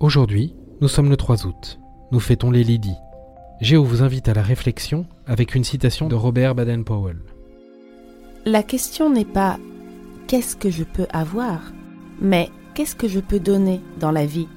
Aujourd'hui, nous sommes le 3 août. Nous fêtons les Lydie. Géo vous invite à la réflexion avec une citation de Robert Baden-Powell. La question n'est pas qu'est-ce que je peux avoir, mais qu'est-ce que je peux donner dans la vie?